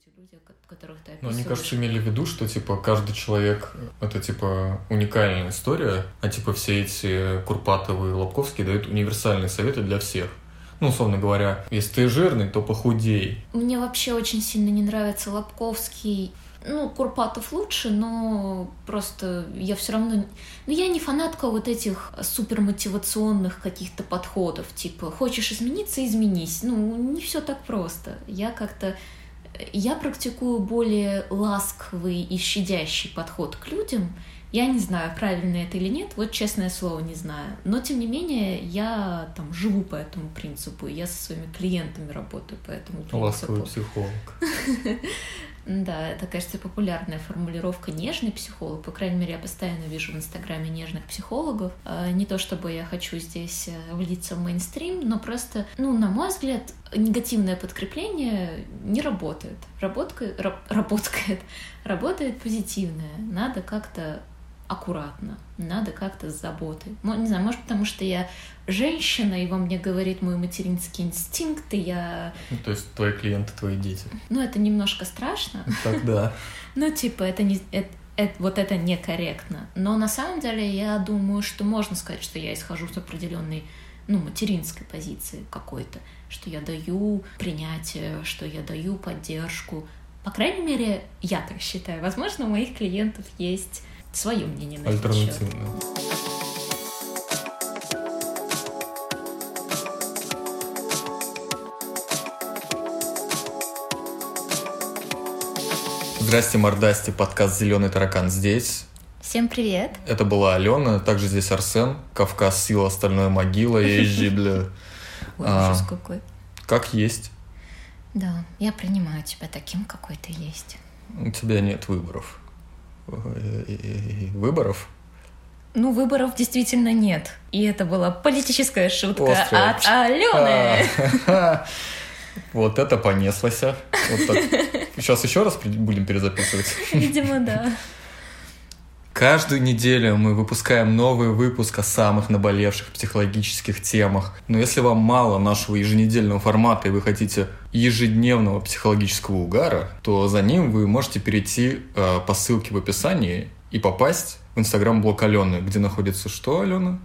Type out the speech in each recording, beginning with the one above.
эти люди, которых ты описываешь. Ну, мне кажется, имели в виду, что, типа, каждый человек — это, типа, уникальная история, а, типа, все эти Курпатовые и Лобковские дают универсальные советы для всех. Ну, условно говоря, если ты жирный, то похудей. Мне вообще очень сильно не нравится Лобковский ну, Курпатов лучше, но просто я все равно... Ну, я не фанатка вот этих супермотивационных каких-то подходов, типа, хочешь измениться, изменись. Ну, не все так просто. Я как-то... Я практикую более ласковый и щадящий подход к людям. Я не знаю, правильно это или нет, вот честное слово не знаю. Но, тем не менее, я там живу по этому принципу, я со своими клиентами работаю по этому принципу. Ласковый психолог. Да, это, кажется, популярная формулировка «нежный психолог». По крайней мере, я постоянно вижу в Инстаграме нежных психологов. А, не то, чтобы я хочу здесь э, влиться в мейнстрим, но просто, ну, на мой взгляд, негативное подкрепление не работает. Работка, работает, работает позитивное. Надо как-то аккуратно, надо как-то с заботой. Не знаю, может, потому что я женщина, и во мне говорит мой материнский инстинкт, и я... Ну, то есть твои клиенты, твои дети. Ну, это немножко страшно. Тогда. Ну, типа, это не... Это, это, вот это некорректно. Но на самом деле я думаю, что можно сказать, что я исхожу с определенной ну, материнской позиции какой-то, что я даю принятие, что я даю поддержку. По крайней мере, я так считаю. Возможно, у моих клиентов есть свое мнение на счет. Здрасте, мордасти, подкаст «Зеленый таракан» здесь. Всем привет. Это была Алена, также здесь Арсен, Кавказ, сила, остальное могила, езжи, бля. Ужас какой. Как есть. Да, я принимаю тебя таким, какой ты есть. У тебя нет выборов. Выборов? Ну, выборов действительно нет. И это была политическая шутка Острая. от Алены. А. Вот это понеслось. А. Вот. Сейчас еще раз будем перезаписывать. Видимо, да. Каждую неделю мы выпускаем новый выпуск о самых наболевших психологических темах. Но если вам мало нашего еженедельного формата и вы хотите ежедневного психологического угара, то за ним вы можете перейти э, по ссылке в описании и попасть в инстаграм-блог Алены, где находится что, Алена?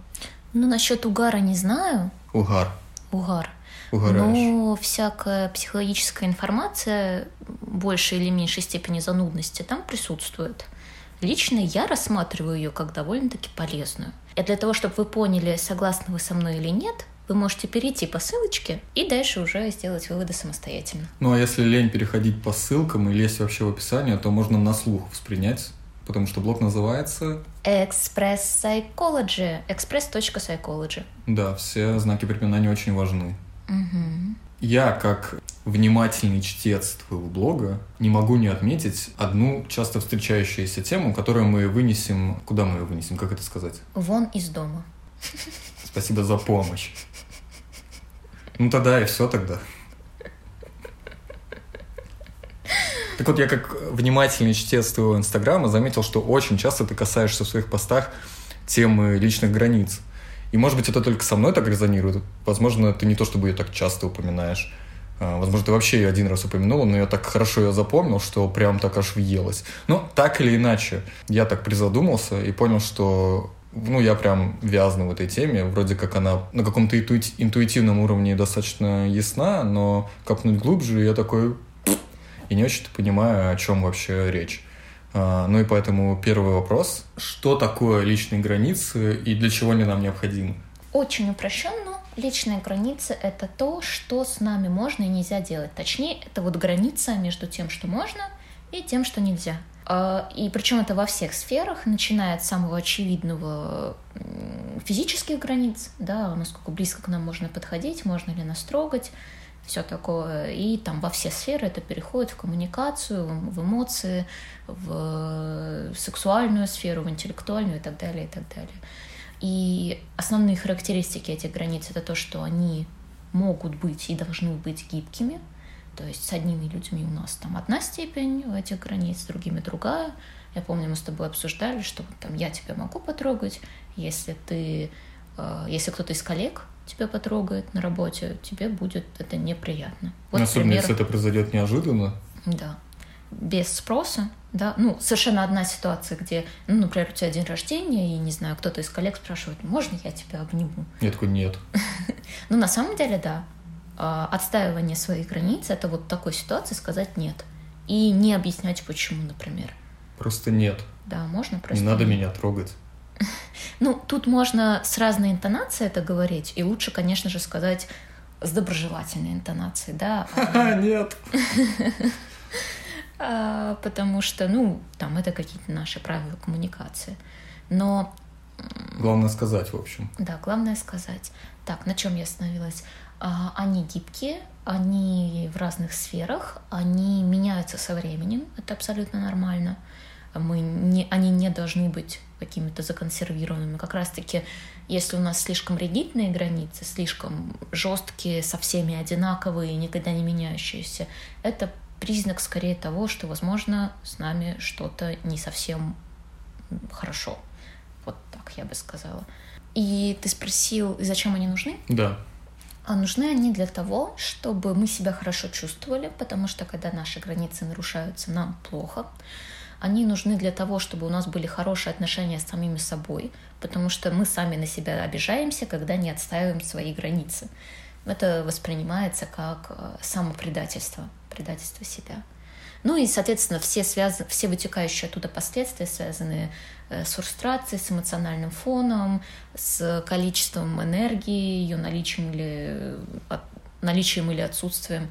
Ну, насчет угара не знаю. Угар. Угар. Угораешь. Но всякая психологическая информация большей или меньшей степени занудности там присутствует. Лично я рассматриваю ее как довольно-таки полезную. И для того, чтобы вы поняли, согласны вы со мной или нет, вы можете перейти по ссылочке и дальше уже сделать выводы самостоятельно. Ну а если лень переходить по ссылкам и лезть вообще в описание, то можно на слух воспринять, потому что блог называется... Express Psychology. Express.psychology. Да, все знаки препинания очень важны. Угу. Я, как внимательный чтец твоего блога, не могу не отметить одну часто встречающуюся тему, которую мы вынесем... Куда мы ее вынесем? Как это сказать? Вон из дома. Спасибо за помощь. Ну тогда и все тогда. Так вот, я как внимательный чтец твоего инстаграма заметил, что очень часто ты касаешься в своих постах темы личных границ. И, может быть, это только со мной так резонирует. Возможно, ты не то чтобы ее так часто упоминаешь. А, возможно, ты вообще ее один раз упомянула, но я так хорошо ее запомнил, что прям так аж въелась. Но так или иначе, я так призадумался и понял, что ну, я прям вязну в этой теме. Вроде как она на каком-то интуитивном уровне достаточно ясна, но копнуть глубже я такой и не очень понимаю, о чем вообще речь. А, ну и поэтому первый вопрос. Что такое личные границы и для чего они нам необходимы? Очень упрощенно. Личные границы — это то, что с нами можно и нельзя делать. Точнее, это вот граница между тем, что можно, и тем, что нельзя. А, и причем это во всех сферах, начиная от самого очевидного физических границ, да, насколько близко к нам можно подходить, можно ли нас трогать, все такое. И там во все сферы это переходит в коммуникацию, в эмоции, в сексуальную сферу, в интеллектуальную и так далее, и так далее. И основные характеристики этих границ это то, что они могут быть и должны быть гибкими. То есть с одними людьми у нас там одна степень этих границ, с другими другая. Я помню, мы с тобой обсуждали, что там я тебя могу потрогать, если ты, э, если кто-то из коллег тебя потрогает на работе, тебе будет это неприятно. Вот Особенно, пример... если это произойдет неожиданно. Да. без спроса, да, ну, совершенно одна ситуация, где, ну, например, у тебя день рождения, и, не знаю, кто-то из коллег спрашивает, можно я тебя обниму? Я такой, нет. Ну, на самом деле, да. А, отстаивание своих границ — это вот такой ситуации сказать «нет». И не объяснять, почему, например. Просто нет. Да, можно просто... Не надо меня трогать. Ну, тут можно с разной интонацией это говорить, и лучше, конечно же, сказать с доброжелательной интонацией, да. Нет. А, потому что, ну, там это какие-то наши правила коммуникации. Но... Главное сказать, в общем. Да, главное сказать. Так, на чем я остановилась? А, они гибкие, они в разных сферах, они меняются со временем, это абсолютно нормально. Мы не, они не должны быть какими-то законсервированными. Как раз-таки, если у нас слишком ригидные границы, слишком жесткие, со всеми одинаковые, никогда не меняющиеся, это признак скорее того, что, возможно, с нами что-то не совсем хорошо. Вот так я бы сказала. И ты спросил, зачем они нужны? Да. А нужны они для того, чтобы мы себя хорошо чувствовали, потому что когда наши границы нарушаются, нам плохо. Они нужны для того, чтобы у нас были хорошие отношения с самими собой, потому что мы сами на себя обижаемся, когда не отстаиваем свои границы. Это воспринимается как э, самопредательство, предательство себя. Ну и, соответственно, все, связ... все вытекающие оттуда последствия, связанные э, с фрустрацией, с эмоциональным фоном, с количеством энергии, ее наличием или, от... наличием или отсутствием,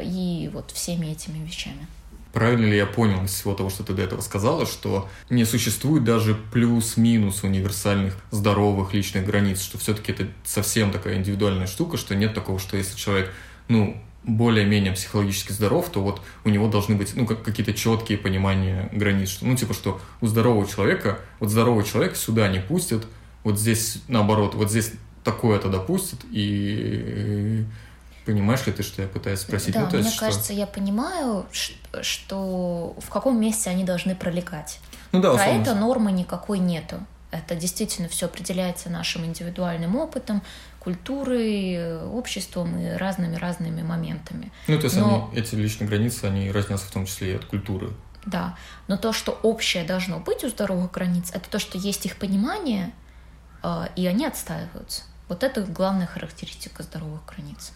и вот всеми этими вещами. Правильно ли я понял из всего того, что ты до этого сказала, что не существует даже плюс-минус универсальных здоровых личных границ, что все-таки это совсем такая индивидуальная штука, что нет такого, что если человек, ну, более-менее психологически здоров, то вот у него должны быть ну, как, какие-то четкие понимания границ. Что, ну, типа, что у здорового человека, вот здорового человека сюда не пустят, вот здесь наоборот, вот здесь такое-то допустят, и Понимаешь ли ты, что я пытаюсь спросить? Да, ну, мне есть, кажется, я понимаю, что в каком месте они должны пролегать. Ну да, Про условно. это нормы никакой нету. Это действительно все определяется нашим индивидуальным опытом, культурой, обществом и разными-разными моментами. Ну, то есть Но- они, эти личные границы, они разнятся в том числе и от культуры. Да, но то, что общее должно быть у здоровых границ, это то, что есть их понимание, э, и они отстаиваются. Вот это главная характеристика здоровых границ.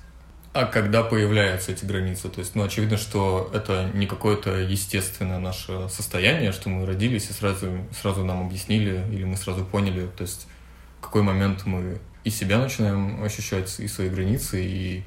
А когда появляются эти границы? То есть, ну, очевидно, что это не какое-то естественное наше состояние, что мы родились и сразу, сразу нам объяснили, или мы сразу поняли, то есть, в какой момент мы и себя начинаем ощущать, и свои границы, и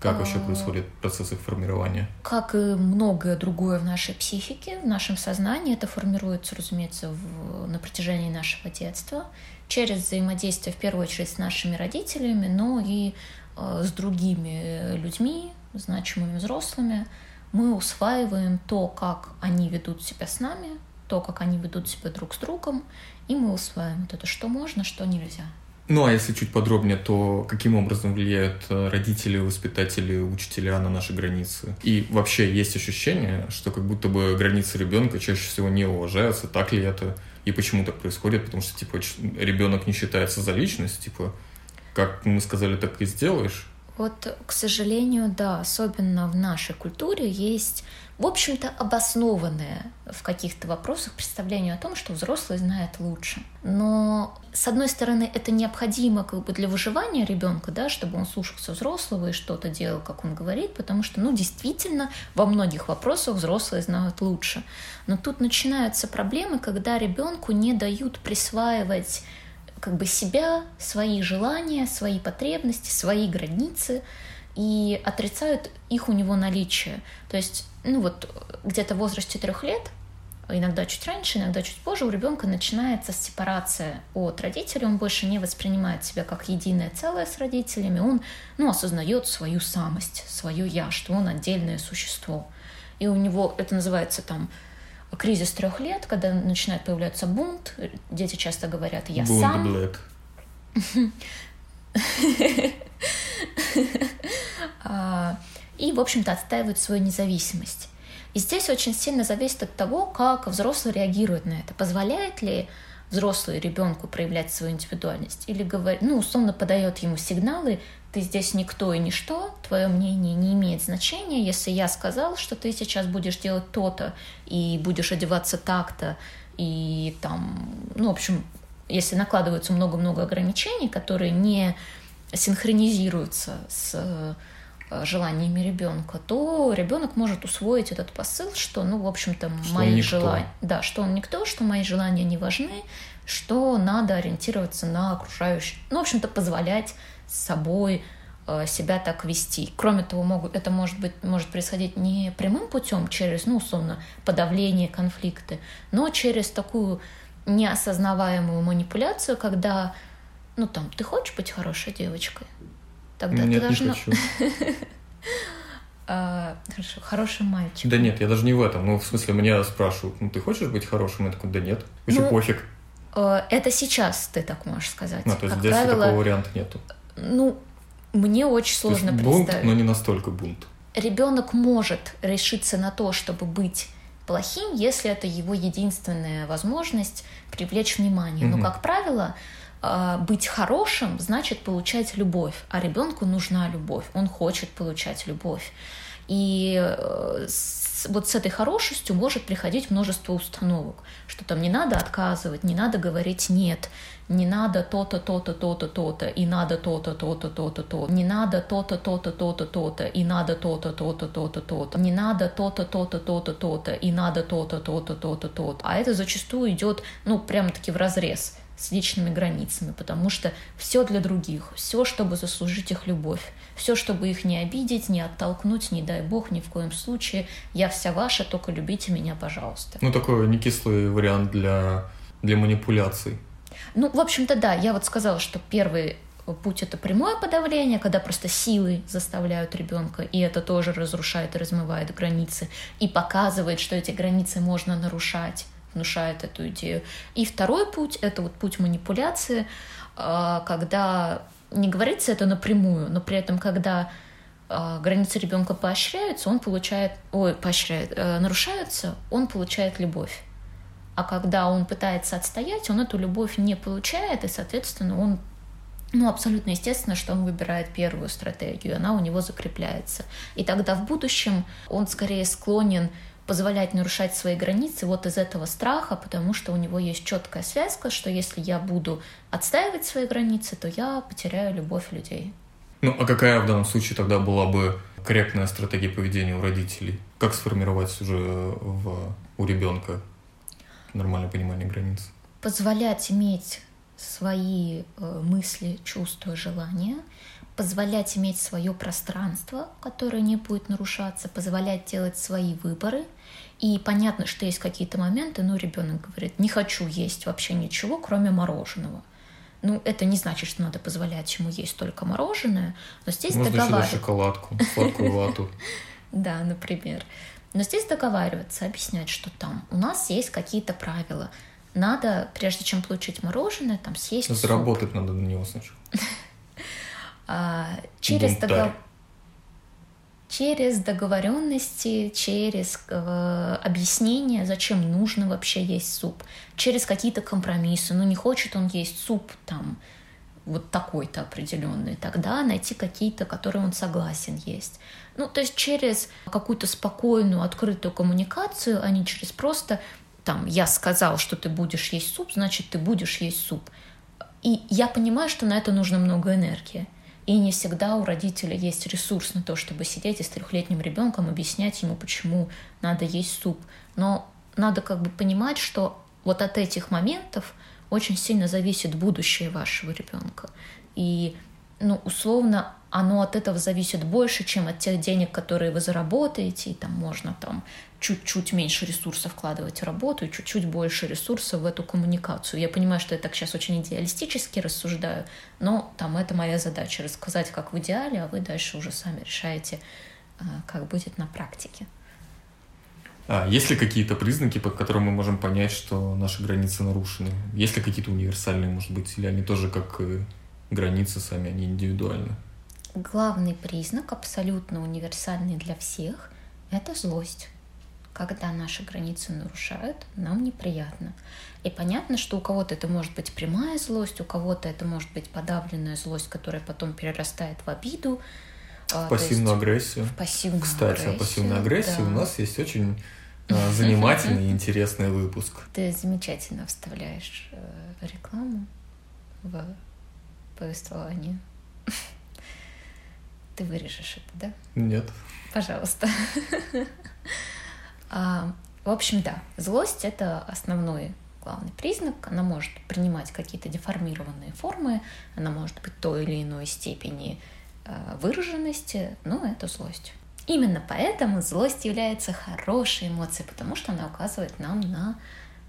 как вообще А. происходит процесс их формирования. Как и многое другое в нашей психике, в нашем сознании, это формируется, разумеется, в- на протяжении нашего детства, через взаимодействие, в первую очередь, с нашими родителями, но и с другими людьми, значимыми взрослыми. Мы усваиваем то, как они ведут себя с нами, то, как они ведут себя друг с другом, и мы усваиваем вот это, что можно, что нельзя. Ну, а если чуть подробнее, то каким образом влияют э, родители, воспитатели, учителя на наши границы? И вообще есть ощущение, что как будто бы границы ребенка чаще всего не уважаются. Так ли это? И почему так происходит? Потому что, типа, ребенок не считается за личность, типа, как мы сказали, так и сделаешь. Вот, к сожалению, да, особенно в нашей культуре есть, в общем-то, обоснованное в каких-то вопросах представление о том, что взрослый знает лучше. Но, с одной стороны, это необходимо как бы для выживания ребенка, да, чтобы он слушался взрослого и что-то делал, как он говорит, потому что, ну, действительно, во многих вопросах взрослые знают лучше. Но тут начинаются проблемы, когда ребенку не дают присваивать как бы себя, свои желания, свои потребности, свои границы и отрицают их у него наличие. То есть, ну вот где-то в возрасте трех лет, иногда чуть раньше, иногда чуть позже, у ребенка начинается сепарация от родителей, он больше не воспринимает себя как единое целое с родителями, он ну, осознает свою самость, свое я, что он отдельное существо. И у него это называется там кризис трех лет, когда начинает появляться бунт. Дети часто говорят «я Бунд сам». Блэк. А, И, в общем-то, отстаивают свою независимость. И здесь очень сильно зависит от того, как взрослый реагирует на это. Позволяет ли взрослый ребенку проявлять свою индивидуальность, или говорит, ну, условно подает ему сигналы, ты здесь никто и ничто, твое мнение не имеет значения, если я сказал, что ты сейчас будешь делать то-то и будешь одеваться так-то, и там, ну, в общем, если накладываются много-много ограничений, которые не синхронизируются с желаниями ребенка, то ребенок может усвоить этот посыл, что, ну, в общем-то, мои желания, да, что он никто, что мои желания не важны, что надо ориентироваться на окружающих, ну, в общем-то, позволять с собой э, себя так вести. Кроме того, могут, это может быть может происходить не прямым путем через, ну, условно, подавление конфликты, но через такую неосознаваемую манипуляцию, когда, ну там, ты хочешь быть хорошей девочкой? Тогда нет, ты должна... не хочу. а, хорошо, хороший мальчик. Да нет, я даже не в этом. Ну, в смысле, меня спрашивают, ну, ты хочешь быть хорошим? Я такой, да нет. Вообще ну, пофиг. А, это сейчас ты так можешь сказать. Ну, то есть как здесь правило, такого варианта нету. Ну, мне очень сложно то есть бунт, но не настолько бунт. Ребенок может решиться на то, чтобы быть плохим, если это его единственная возможность привлечь внимание. Но, как правило, быть хорошим значит получать любовь, а ребенку нужна любовь, он хочет получать любовь. И э, вот с этой хорошестью может приходить множество установок, что там не надо отказывать, не надо говорить нет, не надо то-то, то-то, то-то, то-то, и надо то-то, то-то, то-то, то, не надо то-то, то-то, то-то, то-то, и надо то-то, то-то, то-то, то-то, не надо то-то, то-то, то-то, то-то, и надо то-то, то-то, то-то, то-то. А это зачастую идет, ну, прямо-таки в разрез с личными границами, потому что все для других, все, чтобы заслужить их любовь, все, чтобы их не обидеть, не оттолкнуть, не дай бог, ни в коем случае. Я вся ваша, только любите меня, пожалуйста. Ну, такой не кислый вариант для, для манипуляций. Ну, в общем-то, да, я вот сказала, что первый путь это прямое подавление, когда просто силы заставляют ребенка, и это тоже разрушает и размывает границы, и показывает, что эти границы можно нарушать, внушает эту идею. И второй путь это вот путь манипуляции, а, когда не говорится это напрямую, но при этом, когда а, границы ребенка поощряются, он получает, ой, поощряет, э, нарушаются, он получает любовь. А когда он пытается отстоять, он эту любовь не получает, и, соответственно, он ну, абсолютно естественно, что он выбирает первую стратегию, она у него закрепляется. И тогда в будущем он скорее склонен позволять нарушать свои границы вот из этого страха, потому что у него есть четкая связка, что если я буду отстаивать свои границы, то я потеряю любовь людей. Ну, а какая в данном случае тогда была бы корректная стратегия поведения у родителей? Как сформировать уже в, у ребенка нормальное понимание границ. Позволять иметь свои э, мысли, чувства, желания, позволять иметь свое пространство, которое не будет нарушаться, позволять делать свои выборы. И понятно, что есть какие-то моменты, ну, ребенок говорит, не хочу есть вообще ничего, кроме мороженого. Ну, это не значит, что надо позволять ему есть только мороженое, но здесь Можно договариваться. шоколадку, сладкую вату. Да, например. Но здесь договариваться, объяснять, что там у нас есть какие-то правила. Надо, прежде чем получить мороженое, там съесть Заработать надо на него сначала. А, через договор через договоренности, через э, объяснение, зачем нужно вообще есть суп, через какие-то компромиссы. Ну, не хочет он есть суп там вот такой-то определенный, тогда найти какие-то, которые он согласен есть. Ну, то есть через какую-то спокойную, открытую коммуникацию, а не через просто там «я сказал, что ты будешь есть суп, значит, ты будешь есть суп». И я понимаю, что на это нужно много энергии. И не всегда у родителя есть ресурс на то, чтобы сидеть и с трехлетним ребенком объяснять ему, почему надо есть суп. Но надо как бы понимать, что вот от этих моментов очень сильно зависит будущее вашего ребенка. И, ну, условно, оно от этого зависит больше, чем от тех денег, которые вы заработаете, и там можно там чуть-чуть меньше ресурсов вкладывать в работу и чуть-чуть больше ресурсов в эту коммуникацию. Я понимаю, что я так сейчас очень идеалистически рассуждаю, но там это моя задача — рассказать, как в идеале, а вы дальше уже сами решаете, а, как будет на практике. А есть ли какие-то признаки, по которым мы можем понять, что наши границы нарушены? Есть ли какие-то универсальные, может быть, или они тоже как границы сами, они индивидуальны? Главный признак, абсолютно универсальный для всех, это злость. Когда наши границы нарушают, нам неприятно. И понятно, что у кого-то это может быть прямая злость, у кого-то это может быть подавленная злость, которая потом перерастает в обиду. В пассивную агрессию. В пассивную Кстати, агрессию, о пассивной агрессии да. у нас есть очень а, занимательный и интересный выпуск. Ты замечательно вставляешь э, рекламу в повествование. Ты вырежешь это, да? Нет. Пожалуйста. А, В общем, да, злость — это основной главный признак. Она может принимать какие-то деформированные формы, она может быть той или иной степени э, выраженности, но это злость. Именно поэтому злость является хорошей эмоцией, потому что она указывает нам на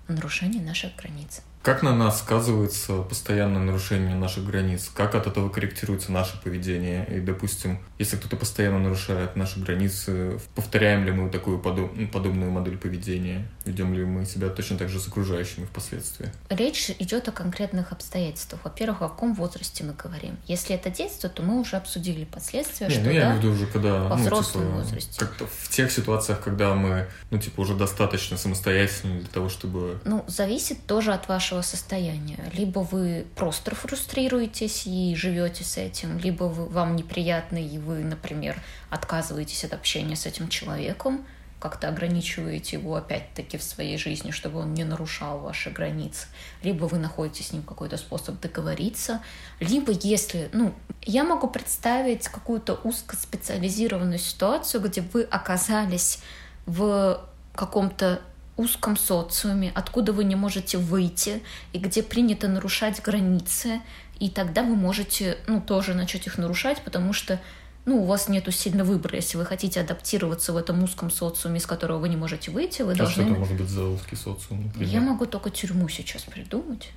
нарушение наших границ. Как на нас сказывается постоянное нарушение наших границ? Как от этого корректируется наше поведение? И, допустим, если кто-то постоянно нарушает наши границы, повторяем ли мы такую подоб- ну, подобную модель поведения? Ведем ли мы себя точно так же с окружающими впоследствии? Речь идет о конкретных обстоятельствах. Во-первых, о каком возрасте мы говорим. Если это детство, то мы уже обсудили последствия, Не, что ну я да, имею в виду уже, когда... во ну, взрослом типа, возрасте. Как-то в тех ситуациях, когда мы, ну, типа, уже достаточно самостоятельны для того, чтобы... Ну, зависит тоже от вашего состояния. Либо вы просто фрустрируетесь и живете с этим, либо вы, вам неприятно, и вы, например, отказываетесь от общения с этим человеком, как-то ограничиваете его опять-таки в своей жизни, чтобы он не нарушал ваши границы. Либо вы находите с ним какой-то способ договориться. Либо если, ну, я могу представить какую-то узкоспециализированную ситуацию, где вы оказались в каком-то узком социуме, откуда вы не можете выйти, и где принято нарушать границы, и тогда вы можете, ну, тоже начать их нарушать, потому что, ну, у вас нету сильно выбора. Если вы хотите адаптироваться в этом узком социуме, из которого вы не можете выйти, вы А что должны... это может быть за узкий социум, например? Я могу только тюрьму сейчас придумать.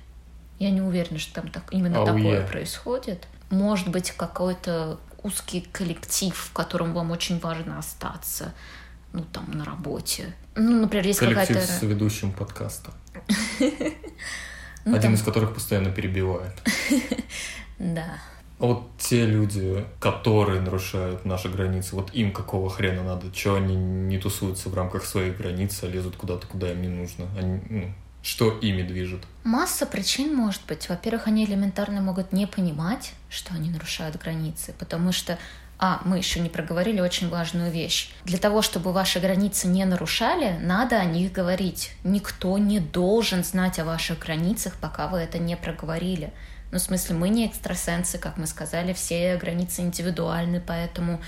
Я не уверена, что там так, именно Ауе. такое происходит. Может быть, какой-то узкий коллектив, в котором вам очень важно остаться, ну, там, на работе. Ну, например, есть Коллектив какая-то... с ведущим подкаста. ну, Один из которых постоянно перебивает. Да. А вот те люди, которые нарушают наши границы, вот им какого хрена надо? Чего они не тусуются в рамках своих границ, а лезут куда-то, куда им не нужно? Они, ну, что ими движет? Масса причин может быть. Во-первых, они элементарно могут не понимать, что они нарушают границы, потому что а, мы еще не проговорили очень важную вещь. Для того, чтобы ваши границы не нарушали, надо о них говорить. Никто не должен знать о ваших границах, пока вы это не проговорили. Ну, в смысле, мы не экстрасенсы, как мы сказали, все границы индивидуальны, поэтому,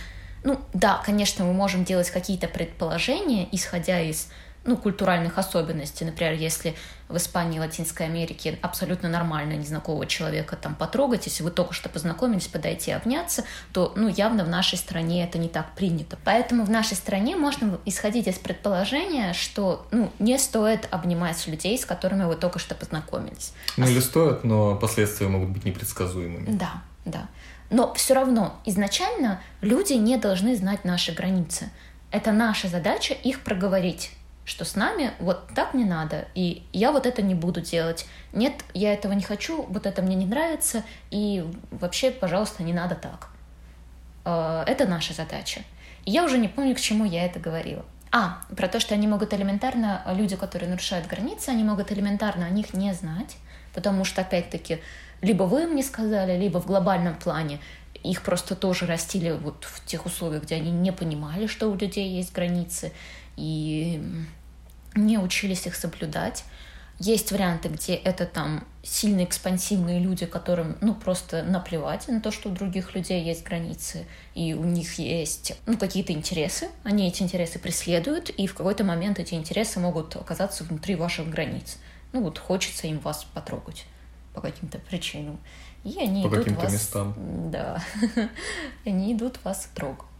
ну, да, конечно, мы можем делать какие-то предположения, исходя из ну, культуральных особенностей. Например, если в Испании и Латинской Америке абсолютно нормально незнакомого человека там потрогать, если вы только что познакомились, подойти обняться, то, ну, явно в нашей стране это не так принято. Поэтому в нашей стране можно исходить из предположения, что, ну, не стоит обнимать людей, с которыми вы только что познакомились. Ну, или стоят, но последствия могут быть непредсказуемыми. Да, да. Но все равно изначально люди не должны знать наши границы. Это наша задача их проговорить что с нами вот так не надо, и я вот это не буду делать. Нет, я этого не хочу, вот это мне не нравится, и вообще, пожалуйста, не надо так. Э, Это наша задача. Я уже не помню, к чему я это говорила. А, про то, что они могут элементарно, люди, которые нарушают границы, они могут элементарно о них не знать, потому что, опять-таки, либо вы им не сказали, либо в глобальном плане их просто тоже растили вот в тех условиях, где они не понимали, что у людей есть границы, и не учились их соблюдать. Есть варианты, где это там сильно экспансивные люди, которым ну просто наплевать на то, что у других людей есть границы, и у них есть ну, какие-то интересы, они эти интересы преследуют, и в какой-то момент эти интересы могут оказаться внутри ваших границ. Ну вот хочется им вас потрогать по каким-то причинам. И они По идут каким-то вас... местам. Да. они идут вас. А,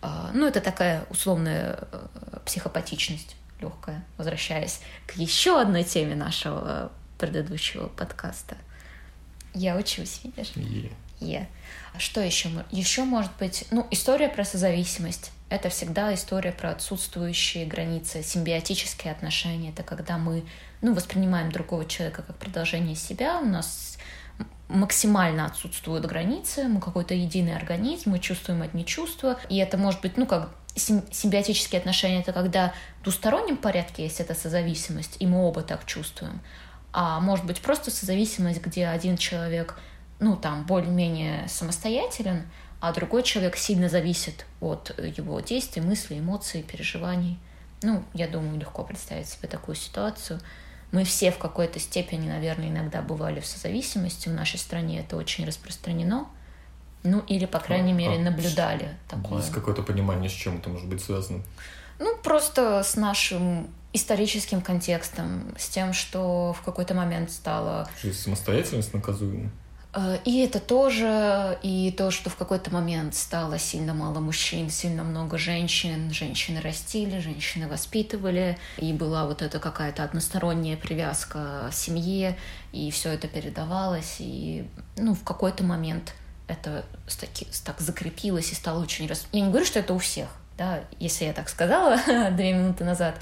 Ну, это такая условная э, психопатичность легкая, возвращаясь к еще одной теме нашего предыдущего подкаста. Я учусь, видишь? Е. Е. А что еще? Еще может быть, ну, история про созависимость. Это всегда история про отсутствующие границы, симбиотические отношения. Это когда мы, ну, воспринимаем другого человека как продолжение себя, у нас максимально отсутствуют границы, мы какой-то единый организм, мы чувствуем одни чувства, и это может быть, ну, как симбиотические отношения — это когда в двустороннем порядке есть эта созависимость, и мы оба так чувствуем. А может быть просто созависимость, где один человек, ну, там, более-менее самостоятелен, а другой человек сильно зависит от его действий, мыслей, эмоций, переживаний. Ну, я думаю, легко представить себе такую ситуацию. Мы все в какой-то степени, наверное, иногда бывали в созависимости. В нашей стране это очень распространено. Ну, или, по крайней а, мере, а, наблюдали такое. Есть какое-то понимание, с чем это может быть связано? Ну, просто с нашим историческим контекстом, с тем, что в какой-то момент стало... Самостоятельность наказуема? Э, и это тоже, и то, что в какой-то момент стало сильно мало мужчин, сильно много женщин, женщины растили, женщины воспитывали, и была вот эта какая-то односторонняя привязка к семье, и все это передавалось, и ну, в какой-то момент это так закрепилось и стало очень... Я не говорю, что это у всех, да, если я так сказала две минуты назад,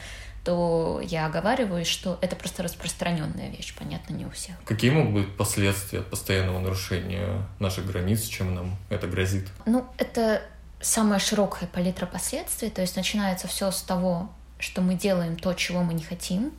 то я оговариваюсь, что это просто распространенная вещь, понятно, не у всех. Какие могут быть последствия от постоянного нарушения наших границ, чем нам это грозит? Ну, это самая широкая палитра последствий, то есть начинается все с того, что мы делаем то, чего мы не хотим,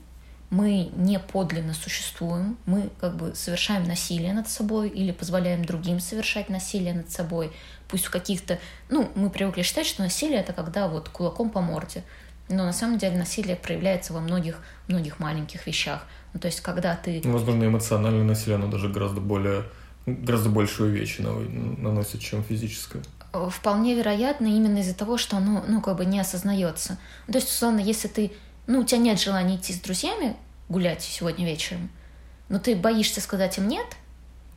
мы не подлинно существуем, мы как бы совершаем насилие над собой или позволяем другим совершать насилие над собой, пусть в каких-то... Ну, мы привыкли считать, что насилие — это когда вот кулаком по морде. Но на самом деле насилие проявляется во многих, многих маленьких вещах. Ну, то есть, когда ты... Ну, возможно, эмоциональное насилие, оно даже гораздо более гораздо больше увечий наносит, чем физическое. Э, вполне вероятно, именно из-за того, что оно, ну, как бы не осознается. Ну, то есть, условно, если ты, ну, у тебя нет желания идти с друзьями гулять сегодня вечером, но ты боишься сказать им нет,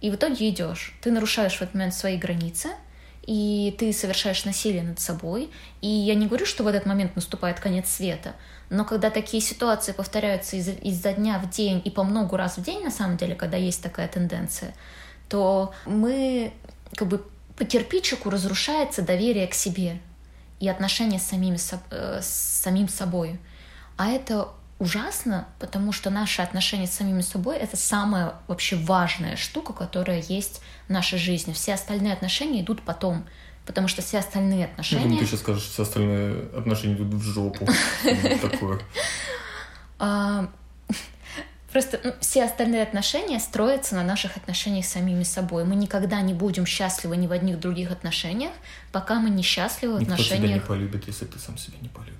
и в итоге идешь. Ты нарушаешь в этот момент свои границы – и ты совершаешь насилие над собой. И я не говорю, что в этот момент наступает конец света, но когда такие ситуации повторяются из- изо дня в день и по много раз в день, на самом деле, когда есть такая тенденция, то мы как бы по кирпичику разрушается доверие к себе и отношения с, самими, э, с самим собой. А это ужасно, потому что наши отношения с самими собой — это самая вообще важная штука, которая есть в нашей жизни. Все остальные отношения идут потом, потому что все остальные отношения... Я думаю, ты сейчас скажешь, все остальные отношения идут в жопу. Такое. А, просто ну, все остальные отношения строятся на наших отношениях с самими собой. Мы никогда не будем счастливы ни в одних других отношениях, пока мы не счастливы в отношениях... Никто тебя не полюбит, если ты сам себя не полюбишь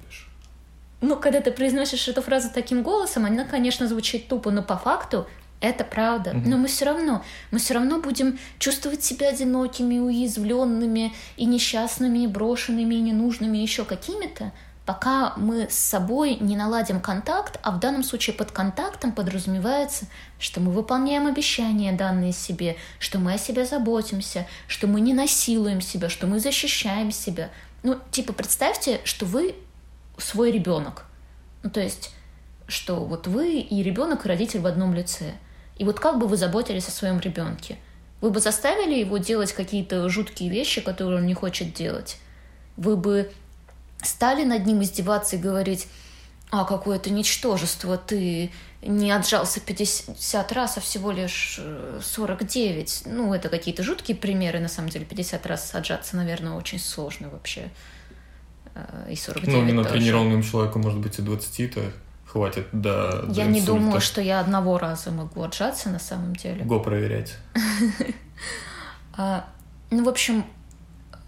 ну, когда ты произносишь эту фразу таким голосом, она, конечно, звучит тупо, но по факту это правда. Mm-hmm. Но мы все равно, мы все равно будем чувствовать себя одинокими, уязвленными и несчастными, и брошенными, и ненужными, еще какими-то, пока мы с собой не наладим контакт, а в данном случае под контактом подразумевается, что мы выполняем обещания, данные себе, что мы о себе заботимся, что мы не насилуем себя, что мы защищаем себя. Ну, типа, представьте, что вы свой ребенок. Ну, то есть, что вот вы и ребенок, и родитель в одном лице. И вот как бы вы заботились о своем ребенке? Вы бы заставили его делать какие-то жуткие вещи, которые он не хочет делать? Вы бы стали над ним издеваться и говорить, а какое то ничтожество, ты не отжался 50 раз, а всего лишь 49. Э, ну, это какие-то жуткие примеры, на самом деле, 50 раз отжаться, наверное, очень сложно вообще. Э, и 49 Ну, именно тренированному человеку, может быть, и 20-то хватит до, Я до не думаю, что я одного раза могу отжаться на самом деле. Го проверять. А, ну, в общем,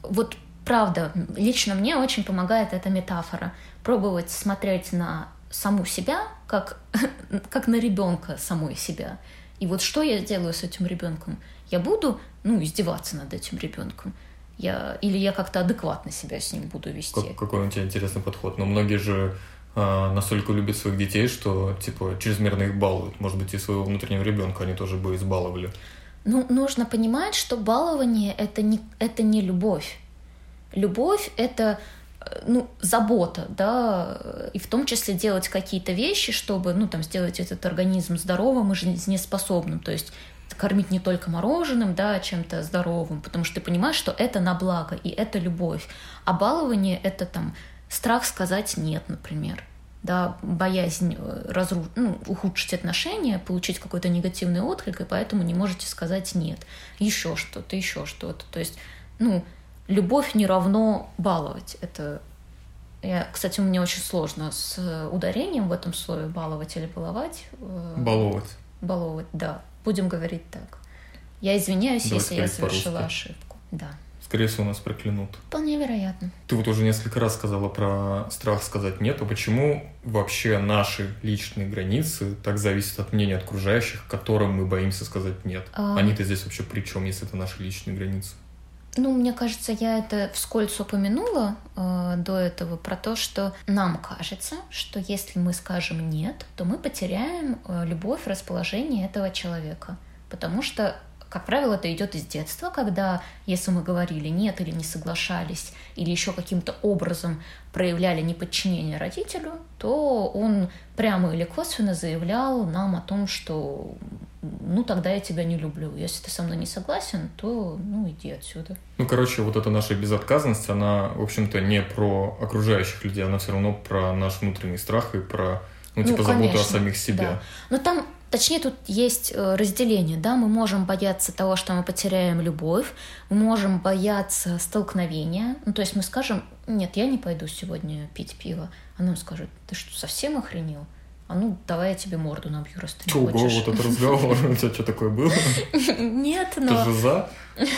вот правда, лично мне очень помогает эта метафора. Пробовать смотреть на саму себя, как, как на ребенка самой себя. И вот что я делаю с этим ребенком? Я буду, ну, издеваться над этим ребенком я, или я как-то адекватно себя с ним буду вести. Как, какой у тебя интересный подход. Но многие же а, настолько любят своих детей, что типа чрезмерно их балуют. Может быть, и своего внутреннего ребенка они тоже бы избаловали. Ну, нужно понимать, что балование это не, это не любовь. Любовь это ну, забота, да, и в том числе делать какие-то вещи, чтобы, ну, там, сделать этот организм здоровым и жизнеспособным. То есть кормить не только мороженым, да, чем-то здоровым, потому что ты понимаешь, что это на благо, и это любовь. А балование — это там страх сказать «нет», например да, боязнь э, разру... ну, ухудшить отношения, получить какой-то негативный отклик, и поэтому не можете сказать нет. Еще что-то, еще что-то. То есть, ну, любовь не равно баловать. Это Я, кстати, у меня очень сложно с ударением в этом слове баловать или баловать. Э, Баловать. Баловать, да. Будем говорить так. Я извиняюсь, Давайте если я совершила ошибку. Да. Скорее всего, нас проклянут. Вполне вероятно. Ты вот уже несколько раз сказала про страх сказать нет, а почему вообще наши личные границы так зависят от мнения окружающих, которым мы боимся сказать нет? А. Они-то здесь вообще при чем, если это наши личные границы? Ну, мне кажется, я это вскользь упомянула э, до этого про то, что нам кажется, что если мы скажем нет, то мы потеряем э, любовь, расположение этого человека. Потому что, как правило, это идет из детства, когда, если мы говорили нет или не соглашались, или еще каким-то образом проявляли неподчинение родителю, то он прямо или косвенно заявлял нам о том, что ну тогда я тебя не люблю. Если ты со мной не согласен, то ну иди отсюда. Ну, короче, вот эта наша безотказность, она, в общем-то, не про окружающих людей, она все равно про наш внутренний страх и про, ну, Ну, типа, заботу о конечно, самих себе. да. Но там, точнее, тут есть э, разделение, да, мы можем бояться того, что мы потеряем любовь, мы можем бояться столкновения, ну, то есть мы скажем, нет, я не пойду сегодня пить пиво, а нам скажут, ты что, совсем охренел? А ну, давай я тебе морду набью, раз ты не Ого, хочешь. вот этот разговор, у тебя что такое было? Нет, Ты но... же за?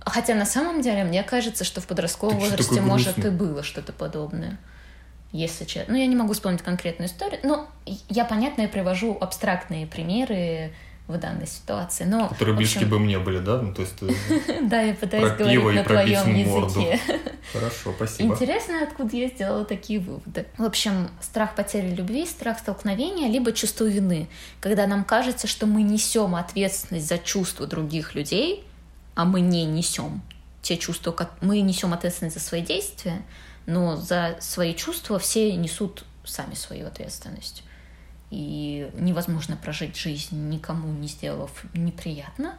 Хотя на самом деле мне кажется, что в подростковом Ты возрасте может и было что-то подобное. Если честно. Ну, я не могу вспомнить конкретную историю. Но я, понятно, я привожу абстрактные примеры в данной ситуации. Но, Которые близки общем, бы мне были, да? Ну, то есть ты... Да, я пытаюсь говорить на твоем языке. Хорошо, спасибо. Интересно, откуда я сделала такие выводы. В общем, страх потери любви, страх столкновения, либо чувство вины, когда нам кажется, что мы несем ответственность за чувства других людей, а мы не несем те чувства, как мы несем ответственность за свои действия, но за свои чувства все несут сами свою ответственность. И невозможно прожить жизнь, никому не сделав неприятно.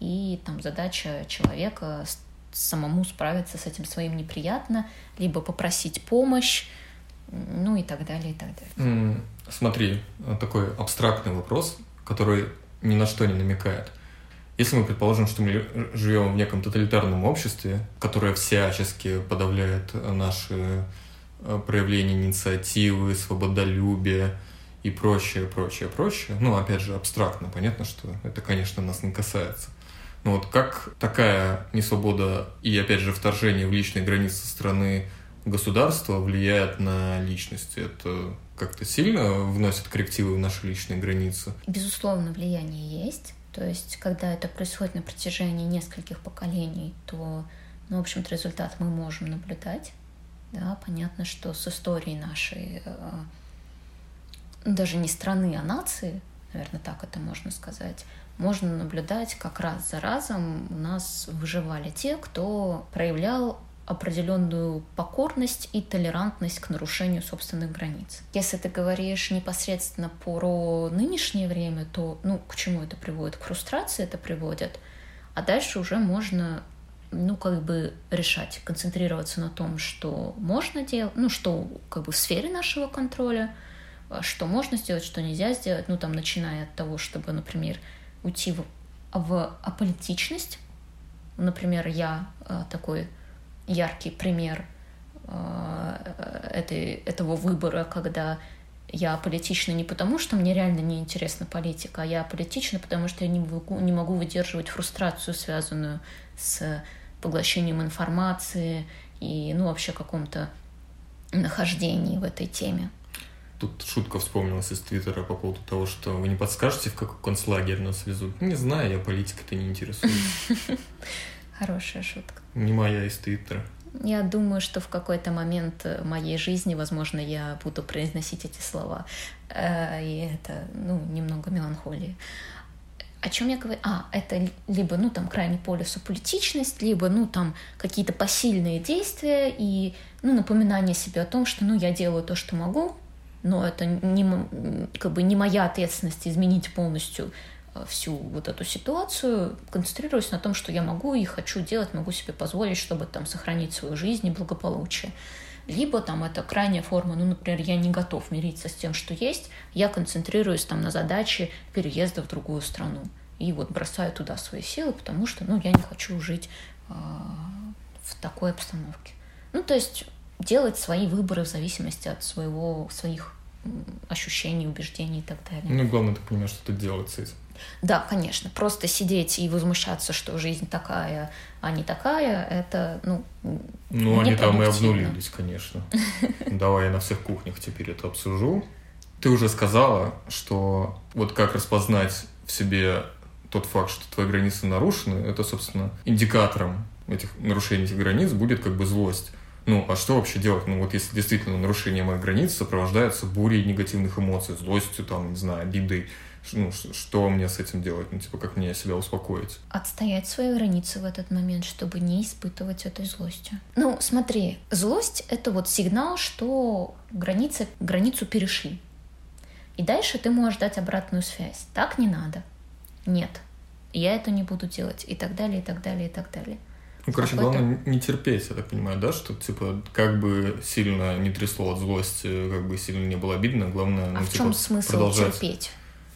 И там задача человека самому справиться с этим своим неприятно, либо попросить помощь, ну и так далее, и так далее. Смотри, э, такой абстрактный вопрос, который ни на что не намекает. Если мы предположим, что мы живем в неком тоталитарном обществе, которое всячески подавляет наши э, проявления инициативы, свободолюбия и прочее, прочее, прочее, ну, опять же, абстрактно, понятно, что это, конечно, нас не касается. Но вот как такая несвобода и, опять же, вторжение в личные границы со стороны государства влияет на личность? Это как-то сильно вносит коррективы в наши личные границы? Безусловно, влияние есть. То есть, когда это происходит на протяжении нескольких поколений, то, ну, в общем-то, результат мы можем наблюдать. Да, понятно, что с историей нашей, э, даже не страны, а нации, наверное, так это можно сказать, можно наблюдать, как раз за разом у нас выживали те, кто проявлял определенную покорность и толерантность к нарушению собственных границ. Если ты говоришь непосредственно про нынешнее время, то ну, к чему это приводит? К фрустрации это приводит. А дальше уже можно ну, как бы решать, концентрироваться на том, что можно делать, ну, что как бы в сфере нашего контроля, что можно сделать, что нельзя сделать, ну, там, начиная от того, чтобы, например, уйти в, в аполитичность. Например, я э, такой яркий пример э, этой, этого выбора, когда я аполитична не потому, что мне реально не интересна политика, а я аполитична, потому что я не могу, не могу выдерживать фрустрацию, связанную с поглощением информации и, ну, вообще каком-то нахождении в этой теме. Тут шутка вспомнилась из Твиттера по поводу того, что вы не подскажете, в какой концлагерь нас везут? Не знаю, я политикой-то не интересуюсь. Хорошая шутка. Не моя из Твиттера. Я думаю, что в какой-то момент моей жизни, возможно, я буду произносить эти слова. Э, И это, ну, немного меланхолии. О чем я говорю? А, это либо, ну, там, крайний полюс политичность, либо, ну, там, какие-то посильные действия и, ну, напоминание себе о том, что, ну, я делаю то, что могу, но это не, как бы не моя ответственность изменить полностью э, всю вот эту ситуацию, концентрируюсь на том, что я могу и хочу делать, могу себе позволить, чтобы там сохранить свою жизнь и благополучие. Либо там это крайняя форма, ну, например, я не готов мириться с тем, что есть, я концентрируюсь там на задаче переезда в другую страну. И вот бросаю туда свои силы, потому что, ну, я не хочу жить э, в такой обстановке. Ну, то есть делать свои выборы в зависимости от своего, своих ощущений, убеждений и так далее. Ну, главное, ты понимаешь, что ты делать с этим. Да, конечно. Просто сидеть и возмущаться, что жизнь такая, а не такая, это, ну, Ну, они там и обнулились, конечно. Давай я на всех кухнях теперь это обсужу. Ты уже сказала, что вот как распознать в себе тот факт, что твои границы нарушены, это, собственно, индикатором этих нарушений этих границ будет как бы злость. Ну, а что вообще делать? Ну, вот если действительно нарушение моих границ сопровождается бурей негативных эмоций, злостью, там, не знаю, обидой, ну, что мне с этим делать? Ну, типа, как мне себя успокоить? Отстоять свои границы в этот момент, чтобы не испытывать этой злости. Ну, смотри, злость — это вот сигнал, что границы, границу перешли. И дальше ты можешь дать обратную связь. Так не надо. Нет, я это не буду делать. И так далее, и так далее, и так далее. Ну, короче, главное не терпеть, я так понимаю, да, что, типа, как бы сильно не трясло от злости, как бы сильно не было обидно, главное, ну, а в типа, чем смысл продолжать. терпеть?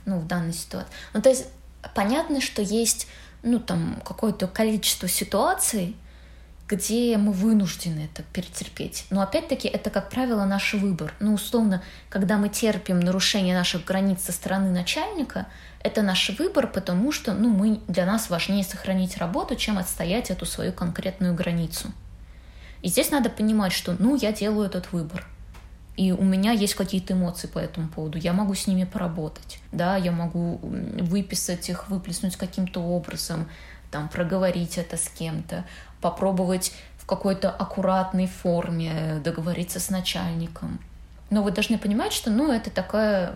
Ну, в данной ситуации. Ну, то есть, понятно, что есть, ну, там, какое-то количество ситуаций, где мы вынуждены это перетерпеть. Но опять-таки это, как правило, наш выбор. Ну, условно, когда мы терпим нарушение наших границ со стороны начальника, это наш выбор, потому что ну, мы, для нас важнее сохранить работу, чем отстоять эту свою конкретную границу. И здесь надо понимать, что ну, я делаю этот выбор. И у меня есть какие-то эмоции по этому поводу. Я могу с ними поработать. Да, я могу выписать их, выплеснуть каким-то образом, там, проговорить это с кем-то, попробовать в какой-то аккуратной форме договориться с начальником. Но вы должны понимать, что ну, это такая,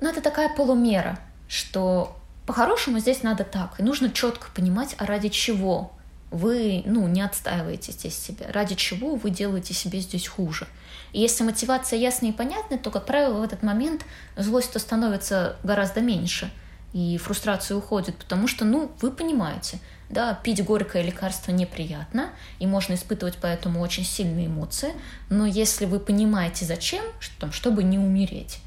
ну, это такая полумера, что по-хорошему здесь надо так. И нужно четко понимать, а ради чего вы ну, не отстаиваете здесь себя, ради чего вы делаете себе здесь хуже. И если мотивация ясная и понятная, то, как правило, в этот момент злость становится гораздо меньше, и фрустрация уходит, потому что, ну, вы понимаете, да, пить горькое лекарство неприятно, и можно испытывать поэтому очень сильные эмоции, но если вы понимаете, зачем, что, чтобы не умереть,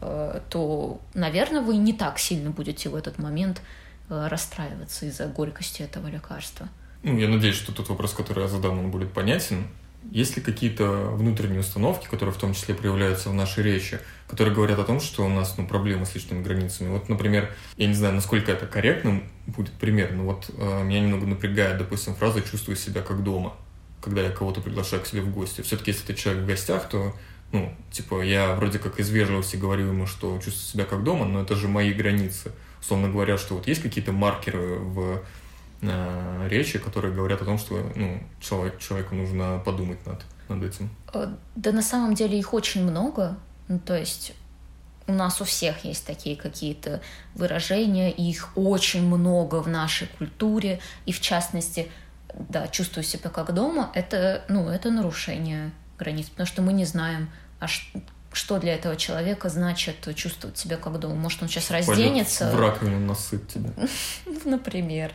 э, то, наверное, вы не так сильно будете в этот момент э, расстраиваться из-за горькости этого лекарства. Ну, я надеюсь, что тот вопрос, который я задам, он будет понятен. Есть ли какие-то внутренние установки, которые в том числе проявляются в нашей речи, которые говорят о том, что у нас ну, проблемы с личными границами? Вот, например, я не знаю, насколько это корректным будет пример, но вот э, меня немного напрягает, допустим, фраза «чувствую себя как дома», когда я кого-то приглашаю к себе в гости. Все-таки, если ты человек в гостях, то, ну, типа, я вроде как из вежливости говорю ему, что чувствую себя как дома, но это же мои границы. Условно говоря, что вот есть какие-то маркеры в э, речи, которые говорят о том, что ну, человек, человеку нужно подумать над, над этим? Э, да на самом деле их очень много. Ну, то есть у нас у всех есть такие какие-то выражения, и их очень много в нашей культуре, и в частности, да, чувствую себя как дома, это, ну, это нарушение границ, потому что мы не знаем, а что для этого человека значит чувствовать себя как дома. Может, он сейчас разденется. Пойдет в раковину насыт тебя. Например.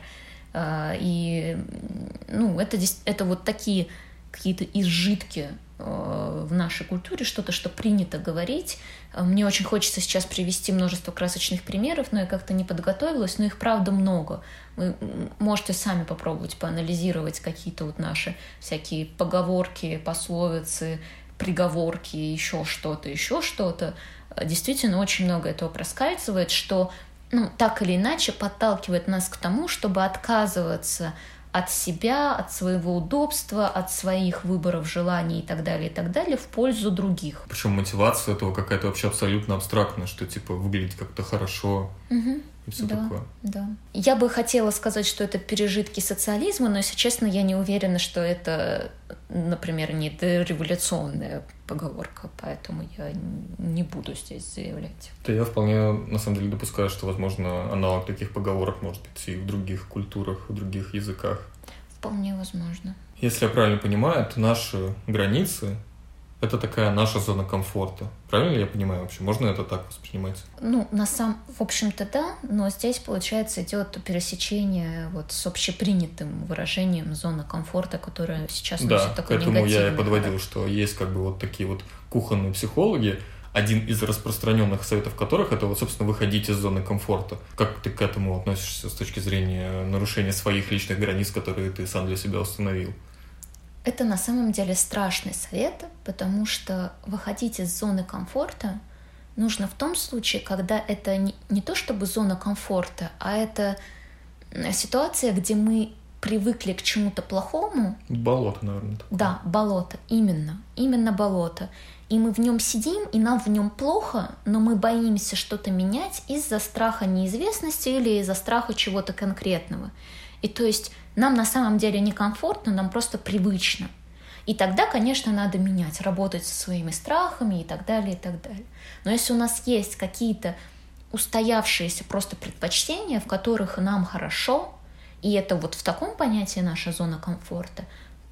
А, и ну, это, это вот такие какие-то изжитки а, в нашей культуре, что-то, что принято говорить. А, мне очень хочется сейчас привести множество красочных примеров, но я как-то не подготовилась, но их правда много. Вы можете сами попробовать поанализировать какие-то вот наши всякие поговорки, пословицы, приговорки, еще что-то, еще что-то. Действительно, очень много этого проскальзывает, что ну, так или иначе подталкивает нас к тому, чтобы отказываться от себя, от своего удобства, от своих выборов, желаний и так далее, и так далее, в пользу других. Причем мотивация этого какая-то вообще абсолютно абстрактная, что типа выглядеть как-то хорошо, угу и все да, такое. Да. Я бы хотела сказать, что это пережитки социализма, но, если честно, я не уверена, что это, например, не революционная поговорка, поэтому я не буду здесь заявлять. Да я вполне, на самом деле, допускаю, что, возможно, аналог таких поговорок может быть и в других культурах, в других языках. Вполне возможно. Если я правильно понимаю, то наши границы это такая наша зона комфорта. Правильно я понимаю вообще? Можно это так воспринимать? Ну, на самом, в общем-то, да, но здесь, получается, идет пересечение вот с общепринятым выражением зона комфорта, которая сейчас да, носит такой к этому я и подводил, что есть как бы вот такие вот кухонные психологи, один из распространенных советов которых это вот, собственно, выходить из зоны комфорта. Как ты к этому относишься с точки зрения нарушения своих личных границ, которые ты сам для себя установил? Это на самом деле страшный совет, потому что выходить из зоны комфорта нужно в том случае, когда это не, не то чтобы зона комфорта, а это ситуация, где мы привыкли к чему-то плохому. Болото, наверное. Такое. Да, болото, именно, именно болото. И мы в нем сидим, и нам в нем плохо, но мы боимся что-то менять из-за страха неизвестности или из-за страха чего-то конкретного. И то есть нам на самом деле некомфортно, нам просто привычно. И тогда, конечно, надо менять, работать со своими страхами и так далее, и так далее. Но если у нас есть какие-то устоявшиеся просто предпочтения, в которых нам хорошо, и это вот в таком понятии наша зона комфорта,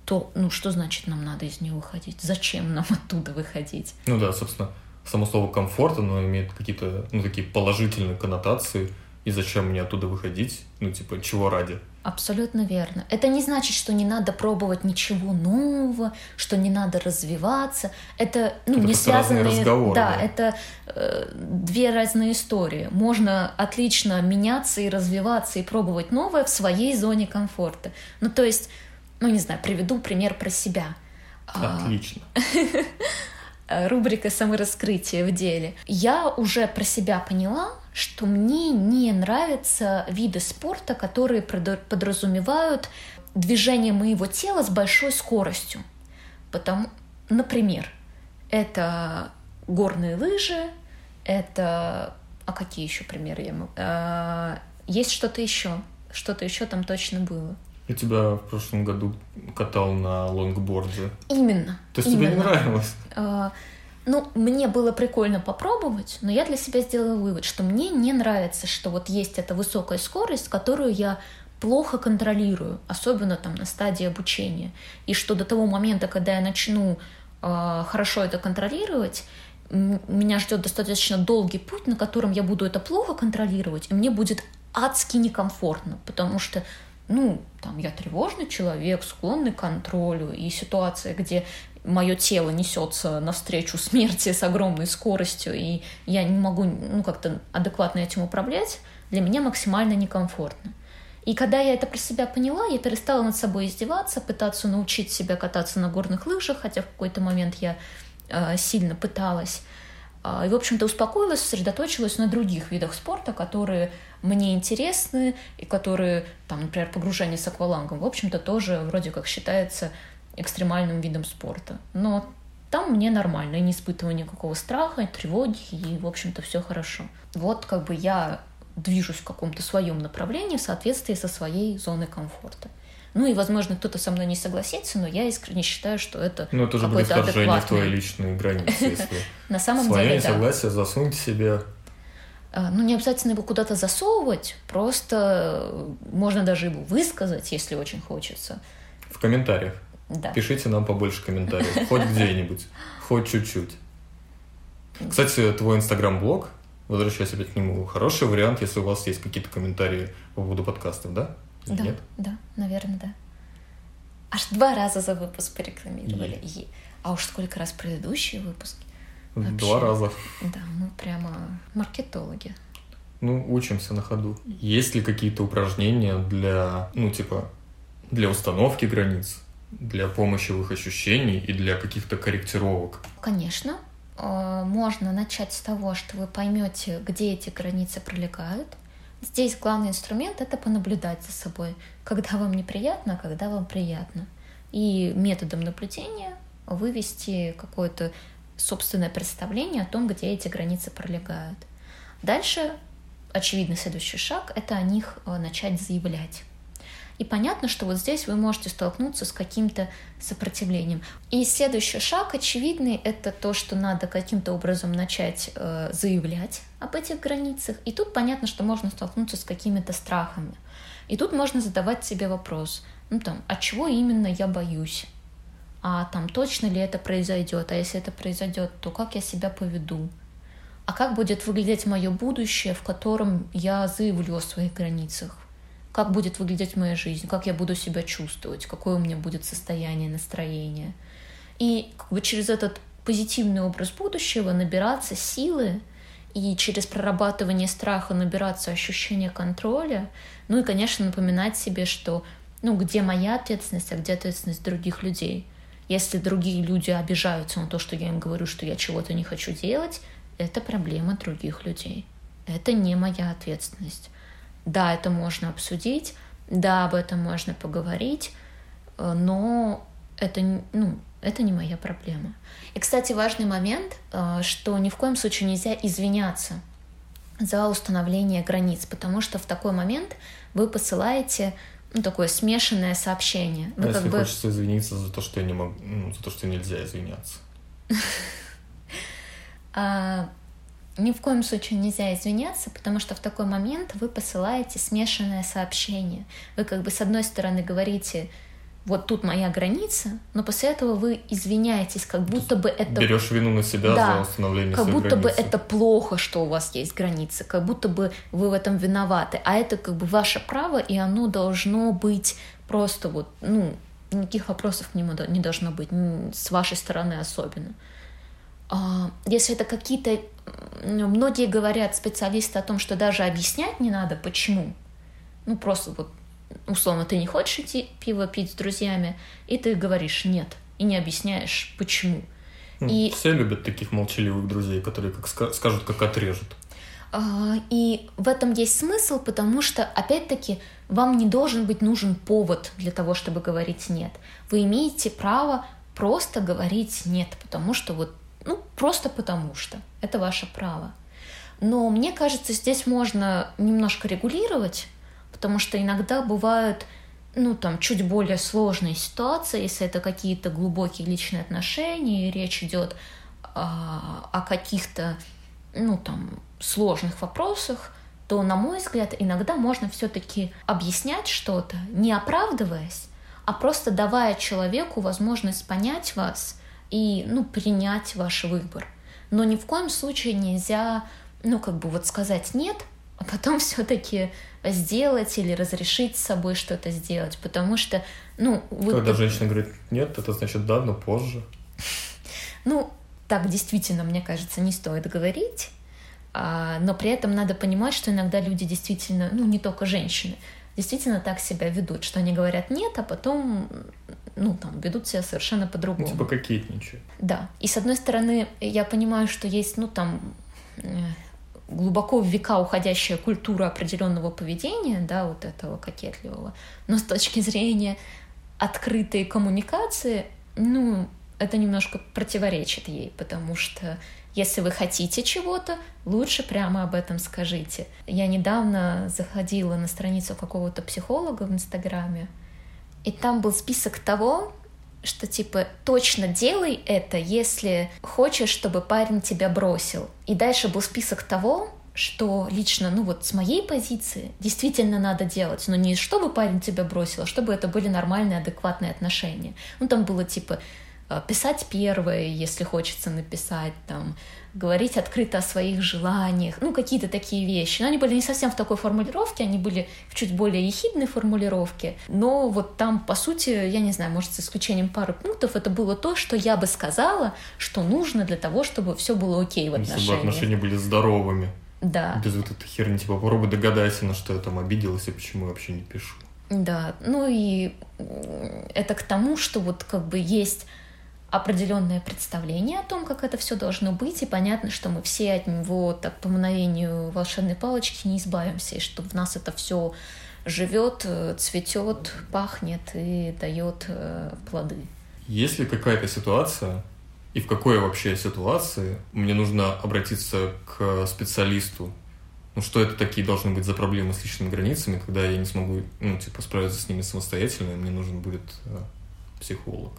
то, ну, что значит нам надо из нее выходить? Зачем нам оттуда выходить? Ну да, собственно, само слово комфорт, оно имеет какие-то, ну, такие положительные коннотации, и зачем мне оттуда выходить? Ну, типа, чего ради? Абсолютно верно. Это не значит, что не надо пробовать ничего нового, что не надо развиваться. Это ну, это не связанные. Разговоры, да, да, это э, две разные истории. Можно отлично меняться и развиваться и пробовать новое в своей зоне комфорта. Ну, то есть, ну, не знаю, приведу пример про себя. А, отлично. Рубрика самораскрытие в деле. Я уже про себя поняла, что мне не нравятся виды спорта, которые подразумевают движение моего тела с большой скоростью. Потому, например, это горные лыжи, это... А какие еще примеры я могу... А, есть что-то еще? Что-то еще там точно было. Я тебя в прошлом году катал на лонгборде. Именно. То есть именно. тебе не нравилось? А, ну, мне было прикольно попробовать, но я для себя сделала вывод, что мне не нравится, что вот есть эта высокая скорость, которую я плохо контролирую, особенно там на стадии обучения, и что до того момента, когда я начну э, хорошо это контролировать, меня ждет достаточно долгий путь, на котором я буду это плохо контролировать, и мне будет адски некомфортно, потому что ну, там, я тревожный человек, склонный к контролю, и ситуация, где мое тело несется навстречу смерти с огромной скоростью, и я не могу ну, как-то адекватно этим управлять, для меня максимально некомфортно. И когда я это про себя поняла, я перестала над собой издеваться, пытаться научить себя кататься на горных лыжах, хотя в какой-то момент я э, сильно пыталась. Э, и, в общем-то, успокоилась, сосредоточилась на других видах спорта, которые мне интересны и которые, там, например, погружение с аквалангом, в общем-то, тоже вроде как считается экстремальным видом спорта. Но там мне нормально, я не испытываю никакого страха, тревоги, и, в общем-то, все хорошо. Вот как бы я движусь в каком-то своем направлении в соответствии со своей зоной комфорта. Ну и, возможно, кто-то со мной не согласится, но я искренне считаю, что это Ну, это же будет вторжение в твои личные границы, если На самом деле, да. согласие засуньте себе а, ну, не обязательно его куда-то засовывать, просто можно даже его высказать, если очень хочется. В комментариях. Да. Пишите нам побольше комментариев, хоть где-нибудь, хоть чуть-чуть. Кстати, твой инстаграм-блог, возвращаясь опять к нему, хороший вариант, если у вас есть какие-то комментарии по поводу подкастов, да? Или да, нет? да, наверное, да. Аж два раза за выпуск порекламировали. Е. А уж сколько раз предыдущие выпуски. Вообще. Два раза. Да, мы прямо маркетологи. Ну, учимся на ходу. Есть ли какие-то упражнения для, ну, типа, для установки границ? Для помощи в их ощущений и для каких-то корректировок? Конечно. Э, можно начать с того, что вы поймете, где эти границы пролегают. Здесь главный инструмент — это понаблюдать за собой, когда вам неприятно, когда вам приятно. И методом наблюдения вывести какое-то собственное представление о том, где эти границы пролегают. Дальше, очевидный следующий шаг — это о них э, начать заявлять. И понятно, что вот здесь вы можете столкнуться с каким-то сопротивлением. И следующий шаг очевидный — это то, что надо каким-то образом начать э, заявлять об этих границах. И тут понятно, что можно столкнуться с какими-то страхами. И тут можно задавать себе вопрос, ну там, от чего именно я боюсь? А там точно ли это произойдет? А если это произойдет, то как я себя поведу? А как будет выглядеть мое будущее, в котором я заявлю о своих границах? Как будет выглядеть моя жизнь, как я буду себя чувствовать, какое у меня будет состояние, настроение. И как бы через этот позитивный образ будущего набираться силы и через прорабатывание страха набираться ощущения контроля, ну и, конечно, напоминать себе, что ну, где моя ответственность, а где ответственность других людей. Если другие люди обижаются на то, что я им говорю, что я чего-то не хочу делать, это проблема других людей. Это не моя ответственность. Да, это можно обсудить, да, об этом можно поговорить, э, но это, ну, это не моя проблема. И, кстати, важный момент, э, что ни в коем случае нельзя извиняться за установление границ, потому что в такой момент вы посылаете ну, такое смешанное сообщение. Вы а как если бы... хочется извиниться за то, что я не могу, ну, за то, что нельзя извиняться. Ни в коем случае нельзя извиняться, потому что в такой момент вы посылаете смешанное сообщение. Вы как бы с одной стороны говорите, вот тут моя граница, но после этого вы извиняетесь, как будто бы это... Берешь вину на себя да, за установление как будто границы. бы это плохо, что у вас есть границы, как будто бы вы в этом виноваты, а это как бы ваше право, и оно должно быть просто вот, ну, никаких вопросов к нему не должно быть, с вашей стороны особенно. А, если это какие-то... Многие говорят, специалисты, о том, что даже объяснять не надо, почему. Ну, просто вот условно, ты не хочешь идти пиво пить с друзьями, и ты говоришь нет, и не объясняешь, почему. Ну, и... Все любят таких молчаливых друзей, которые как скажут, как отрежут. А, и в этом есть смысл, потому что, опять-таки, вам не должен быть нужен повод для того, чтобы говорить нет. Вы имеете право просто говорить нет, потому что вот, ну, просто потому что. Это ваше право. Но мне кажется, здесь можно немножко регулировать, потому что иногда бывают ну, там, чуть более сложные ситуации, если это какие-то глубокие личные отношения, и речь идет а, о каких-то, ну, там, сложных вопросах, то, на мой взгляд, иногда можно все-таки объяснять что-то, не оправдываясь, а просто давая человеку возможность понять вас и, ну, принять ваш выбор. Но ни в коем случае нельзя, ну, как бы вот сказать «нет», а потом все-таки сделать или разрешить с собой что-то сделать, потому что, ну... Вы... Когда женщина говорит «нет», это значит «да, но позже». Ну, так действительно, мне кажется, не стоит говорить, а, но при этом надо понимать, что иногда люди действительно, ну, не только женщины, действительно так себя ведут, что они говорят «нет», а потом, ну, там, ведут себя совершенно по-другому. Типа кокетничают. Да. И, с одной стороны, я понимаю, что есть, ну, там, э, глубоко в века уходящая культура определенного поведения, да, вот этого кокетливого, но с точки зрения открытой коммуникации, ну, это немножко противоречит ей, потому что если вы хотите чего-то, лучше прямо об этом скажите. Я недавно заходила на страницу какого-то психолога в Инстаграме, и там был список того, что типа точно делай это, если хочешь, чтобы парень тебя бросил. И дальше был список того, что лично, ну вот с моей позиции действительно надо делать, но не чтобы парень тебя бросил, а чтобы это были нормальные, адекватные отношения. Ну там было типа писать первое, если хочется написать, там, говорить открыто о своих желаниях, ну, какие-то такие вещи. Но они были не совсем в такой формулировке, они были в чуть более ехидной формулировке, но вот там, по сути, я не знаю, может, с исключением пары пунктов, это было то, что я бы сказала, что нужно для того, чтобы все было окей в отношениях. Чтобы отношения были здоровыми. Да. Без вот этой херни, типа, попробуй догадайся, на что я там обиделась и почему я вообще не пишу. Да, ну и это к тому, что вот как бы есть определенное представление о том, как это все должно быть, и понятно, что мы все от него так по мгновению волшебной палочки не избавимся, и что в нас это все живет, цветет, пахнет и дает э, плоды. Есть ли какая-то ситуация, и в какой вообще ситуации мне нужно обратиться к специалисту? Ну, что это такие должны быть за проблемы с личными границами, когда я не смогу, ну, типа, справиться с ними самостоятельно, и мне нужен будет э, психолог?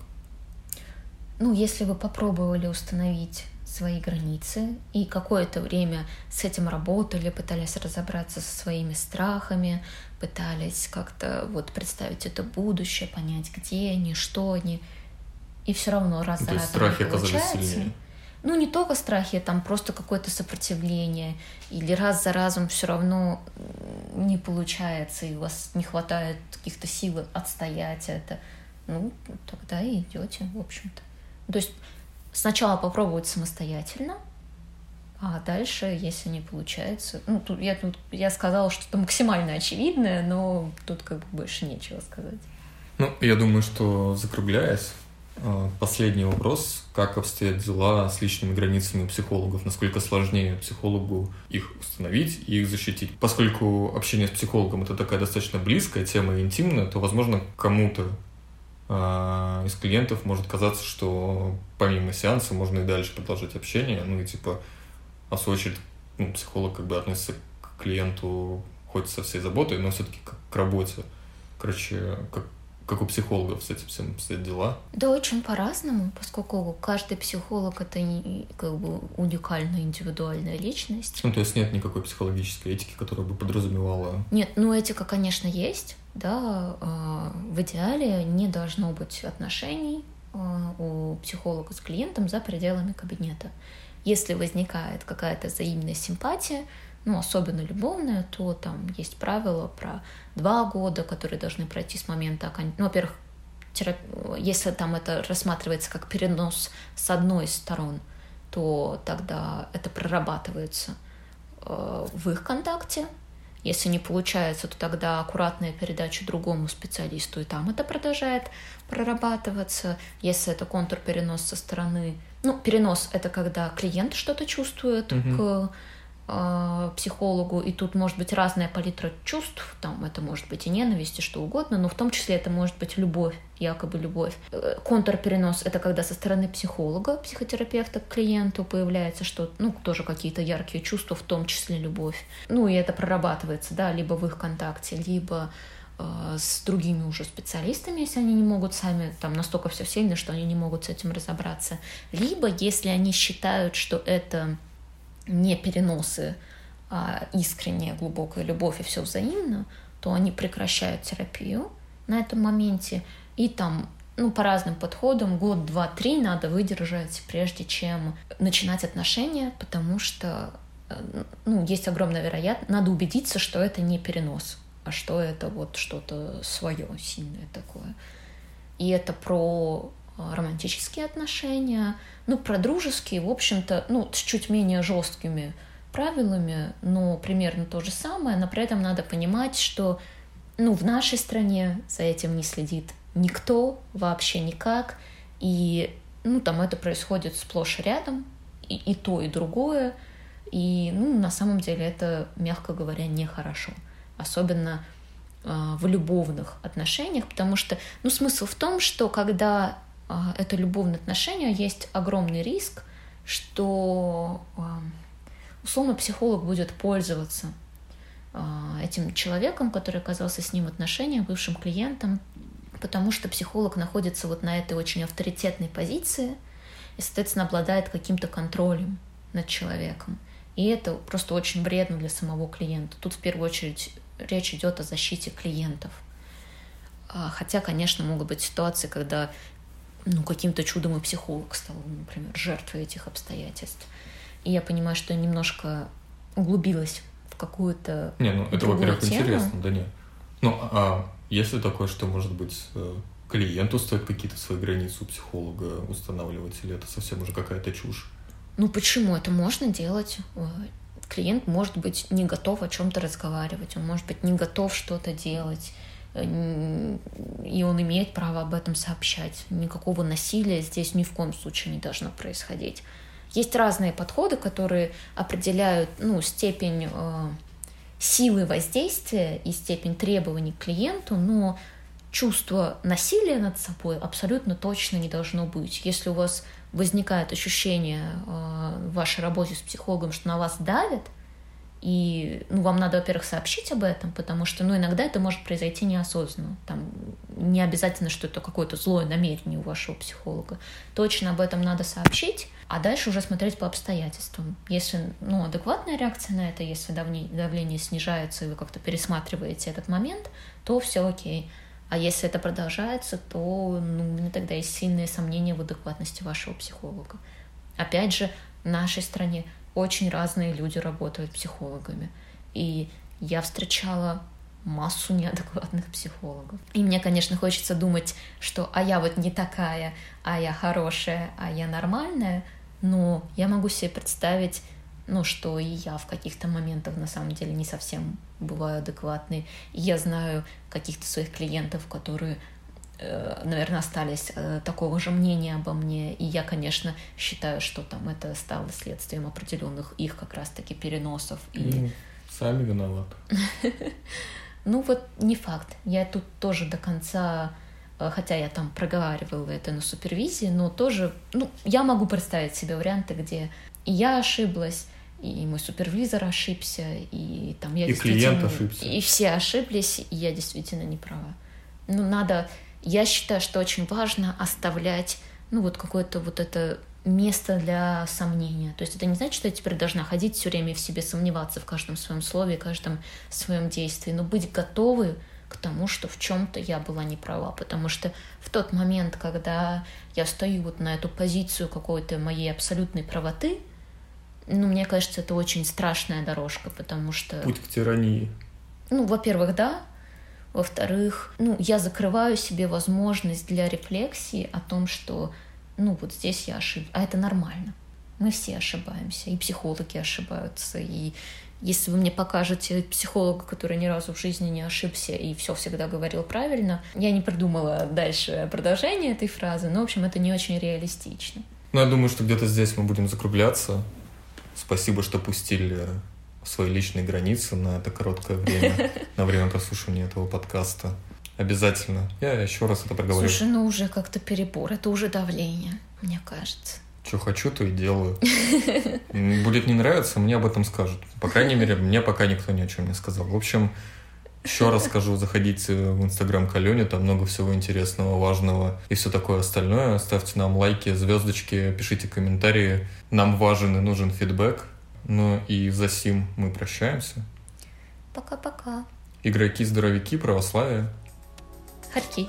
Ну, если вы попробовали установить свои границы и какое-то время с этим работали, пытались разобраться со своими страхами, пытались как-то вот представить это будущее, понять, где они, что они, и все равно раз ну, за разом страхи оказались сильнее. Ну, не только страхи, там просто какое-то сопротивление, или раз за разом все равно не получается, и у вас не хватает каких-то сил отстоять это. Ну, тогда и идете, в общем-то. То есть сначала попробовать самостоятельно, а дальше, если не получается, ну тут я тут я сказала что-то максимально очевидное, но тут как бы больше нечего сказать. Ну, я думаю, что закругляясь, э, последний вопрос, как обстоят дела с личными границами психологов, насколько сложнее психологу их установить и их защитить. Поскольку общение с психологом это такая достаточно близкая тема и интимная, то, возможно, кому-то из клиентов может казаться, что помимо сеанса можно и дальше продолжать общение, ну и типа, а в свою очередь, ну, психолог как бы относится к клиенту хоть со всей заботой, но все-таки как к работе. Короче, как как у психологов с этим всем обстоят дела? Да, очень по-разному, поскольку каждый психолог это не, как бы уникальная индивидуальная личность. Ну, то есть нет никакой психологической этики, которая бы подразумевала. Нет, ну этика, конечно, есть, да. В идеале не должно быть отношений а, у психолога с клиентом за пределами кабинета. Если возникает какая-то взаимная симпатия, ну, особенно любовная, то там есть правила про два года, которые должны пройти с момента окончания. Ну, во-первых, терап... если там это рассматривается как перенос с одной из сторон, то тогда это прорабатывается э, в их контакте. Если не получается, то тогда аккуратная передача другому специалисту, и там это продолжает прорабатываться. Если это контур-перенос со стороны... Ну, перенос — это когда клиент что-то чувствует угу. к э, психологу, и тут может быть разная палитра чувств, там это может быть и ненависть, и что угодно, но в том числе это может быть любовь, якобы любовь. Э, контрперенос — это когда со стороны психолога, психотерапевта к клиенту появляется что ну, тоже какие-то яркие чувства, в том числе любовь. Ну, и это прорабатывается, да, либо в их контакте, либо э, с другими уже специалистами, если они не могут сами, там настолько все сильно, что они не могут с этим разобраться. Либо если они считают, что это не переносы, а искренняя глубокая любовь и все взаимно, то они прекращают терапию на этом моменте. И там, ну, по разным подходам, год, два, три надо выдержать, прежде чем начинать отношения, потому что, э, ну, есть огромная вероятность, надо убедиться, что это не перенос, а что это вот что-то свое сильное такое. И это про романтические отношения, ну, про дружеские, в общем-то, ну, с чуть менее жесткими правилами, но примерно то же самое, но при этом надо понимать, что ну, в нашей стране за этим не следит никто, вообще никак, и ну, там это происходит сплошь и рядом, и, и то, и другое, и ну, на самом деле это, мягко говоря, нехорошо, особенно э, в любовных отношениях, потому что, ну, смысл в том, что когда а, это любовные отношения, есть огромный риск, что а, условно психолог будет пользоваться а, этим человеком, который оказался с ним в отношениях, бывшим клиентом, потому что психолог находится вот на этой очень авторитетной позиции и, соответственно, обладает каким-то контролем над человеком. И это просто очень вредно для самого клиента. Тут в первую очередь речь идет о защите клиентов. Хотя, конечно, могут быть ситуации, когда ну, каким-то чудом и психолог стал, например, жертвой этих обстоятельств. И я понимаю, что я немножко углубилась в какую-то Не, ну это, во-первых, интересно, да не. Ну, а если такое, что, может быть, э, клиенту стоит какие-то свои границы у психолога устанавливать, или это совсем уже какая-то чушь? Ну почему? Это можно делать. Э, клиент может быть не готов о чем-то разговаривать, он может быть не готов что-то делать и он имеет право об этом сообщать. Никакого насилия здесь ни в коем случае не должно происходить. Есть разные подходы, которые определяют ну, степень э, силы воздействия и степень требований к клиенту, но чувство насилия над собой абсолютно точно не должно быть. Если у вас возникает ощущение э, в вашей работе с психологом, что на вас давят, и ну, вам надо, во-первых, сообщить об этом, потому что ну, иногда это может произойти неосознанно. Там не обязательно, что это какое-то злое намерение у вашего психолога. Точно об этом надо сообщить, а дальше уже смотреть по обстоятельствам. Если ну, адекватная реакция на это, если давление, снижается, и вы как-то пересматриваете этот момент, то все окей. А если это продолжается, то ну, тогда есть сильные сомнения в адекватности вашего психолога. Опять же, в нашей стране очень разные люди работают психологами. И я встречала массу неадекватных психологов. И мне, конечно, хочется думать, что а я вот не такая, а я хорошая, а я нормальная, но я могу себе представить, ну, что и я в каких-то моментах на самом деле не совсем бываю адекватной. И я знаю каких-то своих клиентов, которые наверное, остались э, такого же мнения обо мне. И я, конечно, считаю, что там это стало следствием определенных их как раз-таки переносов. И... Ну, сами виноваты. Ну вот не факт. Я тут тоже до конца Э, хотя я там проговаривала это на супервизии, но тоже, ну, я могу представить себе варианты, где и я ошиблась, и мой супервизор ошибся, и там я и клиент ошибся. И все ошиблись, и я действительно не права. Ну, надо... Я считаю, что очень важно оставлять, ну, вот какое-то вот это место для сомнения. То есть это не значит, что я теперь должна ходить все время в себе сомневаться в каждом своем слове, каждом своем действии, но быть готовы к тому, что в чем-то я была не права, потому что в тот момент, когда я стою вот на эту позицию какой-то моей абсолютной правоты, ну, мне кажется, это очень страшная дорожка, потому что... Путь к тирании. Ну, во-первых, да. Во-вторых, ну, я закрываю себе возможность для рефлексии о том, что, ну, вот здесь я ошиб... А это нормально. Мы все ошибаемся, и психологи ошибаются, и если вы мне покажете психолога, который ни разу в жизни не ошибся и все всегда говорил правильно, я не придумала дальше продолжение этой фразы, но, в общем, это не очень реалистично. Ну, я думаю, что где-то здесь мы будем закругляться. Спасибо, что пустили свои личные границы на это короткое время, на время прослушивания этого подкаста. Обязательно. Я еще раз это проговорю. Слушай, ну уже как-то перебор, это уже давление, мне кажется. Что хочу, то и делаю. Будет не нравиться, мне об этом скажут. По крайней мере, мне пока никто ни о чем не сказал. В общем, еще раз скажу, заходите в Инстаграм Калене, там много всего интересного, важного и все такое остальное. Ставьте нам лайки, звездочки, пишите комментарии. Нам важен и нужен фидбэк. Ну и за сим мы прощаемся. Пока-пока. Игроки, здоровяки, православие. Харьки.